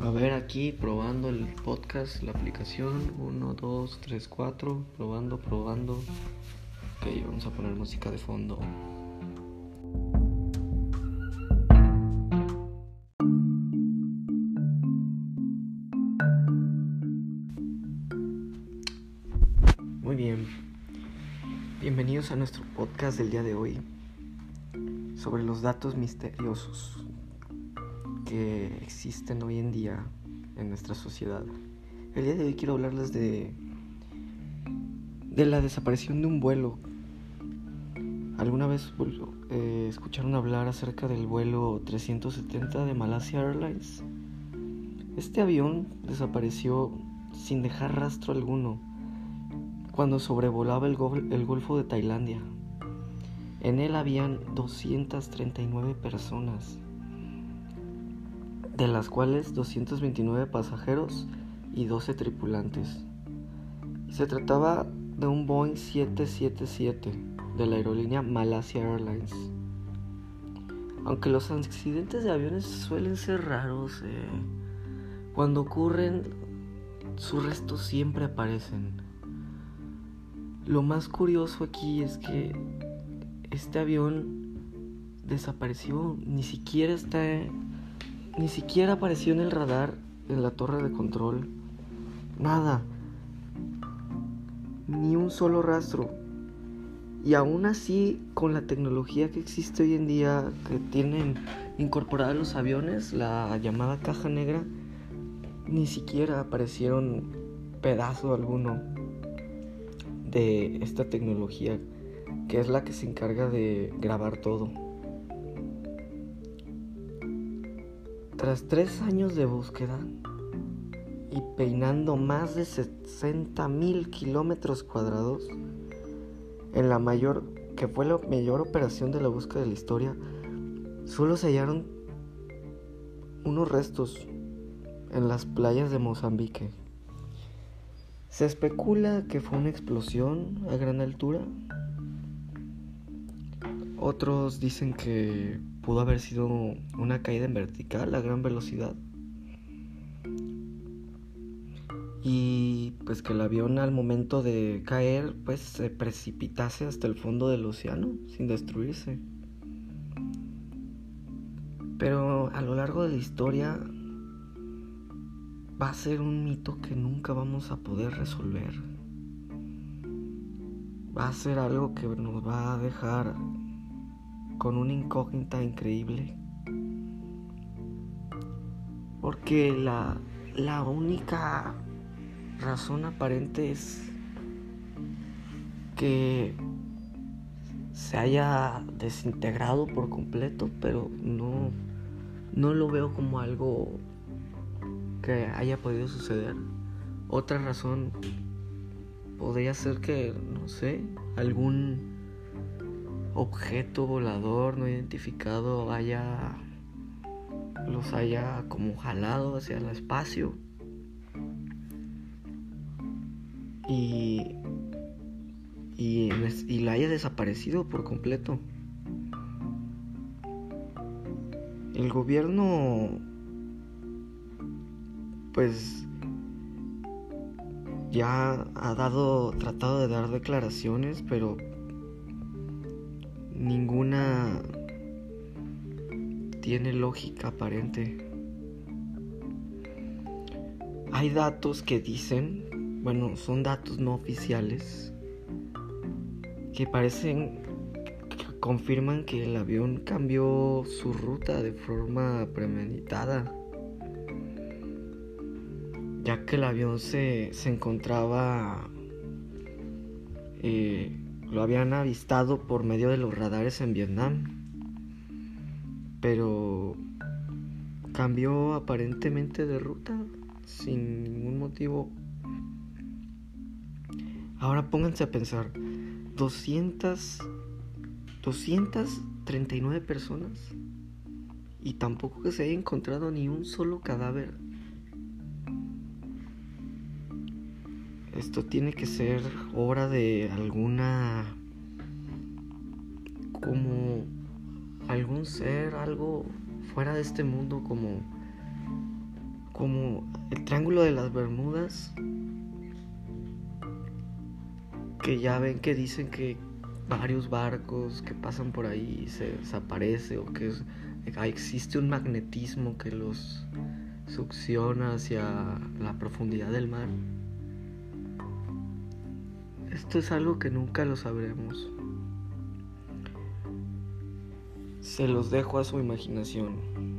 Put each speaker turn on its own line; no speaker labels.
A ver, aquí probando el podcast, la aplicación. 1, 2, 3, 4. Probando, probando. Ok, vamos a poner música de fondo. Muy bien. Bienvenidos a nuestro podcast del día de hoy sobre los datos misteriosos que existen hoy en día en nuestra sociedad. El día de hoy quiero hablarles de de la desaparición de un vuelo. ¿Alguna vez eh, escucharon hablar acerca del vuelo 370 de Malaysia Airlines? Este avión desapareció sin dejar rastro alguno cuando sobrevolaba el, el Golfo de Tailandia. En él habían 239 personas de las cuales 229 pasajeros y 12 tripulantes. Se trataba de un Boeing 777 de la aerolínea Malaysia Airlines. Aunque los accidentes de aviones suelen ser raros, eh, cuando ocurren, sus restos siempre aparecen. Lo más curioso aquí es que este avión desapareció, ni siquiera está ni siquiera apareció en el radar en la torre de control. Nada. Ni un solo rastro. Y aún así, con la tecnología que existe hoy en día, que tienen incorporada los aviones, la llamada caja negra, ni siquiera aparecieron pedazo alguno de esta tecnología, que es la que se encarga de grabar todo. Tras tres años de búsqueda y peinando más de 60 mil kilómetros cuadrados, en la mayor, que fue la mayor operación de la búsqueda de la historia, solo se hallaron unos restos en las playas de Mozambique. Se especula que fue una explosión a gran altura. Otros dicen que pudo haber sido una caída en vertical a gran velocidad. Y pues que el avión al momento de caer pues se precipitase hasta el fondo del océano sin destruirse. Pero a lo largo de la historia va a ser un mito que nunca vamos a poder resolver. Va a ser algo que nos va a dejar con una incógnita increíble. Porque la, la única razón aparente es que se haya desintegrado por completo, pero no, no lo veo como algo que haya podido suceder. Otra razón podría ser que, no sé, algún objeto volador no identificado haya los haya como jalado hacia el espacio y y, y la haya desaparecido por completo. El gobierno pues ya ha dado tratado de dar declaraciones, pero ninguna tiene lógica aparente. Hay datos que dicen, bueno, son datos no oficiales, que parecen, que confirman que el avión cambió su ruta de forma premeditada, ya que el avión se, se encontraba eh, lo habían avistado por medio de los radares en Vietnam, pero cambió aparentemente de ruta sin ningún motivo. Ahora pónganse a pensar, 200, 239 personas y tampoco que se haya encontrado ni un solo cadáver Esto tiene que ser obra de alguna... como algún ser, algo fuera de este mundo, como como el Triángulo de las Bermudas, que ya ven que dicen que varios barcos que pasan por ahí se desaparece o que existe un magnetismo que los succiona hacia la profundidad del mar. Esto es algo que nunca lo sabremos. Se los dejo a su imaginación.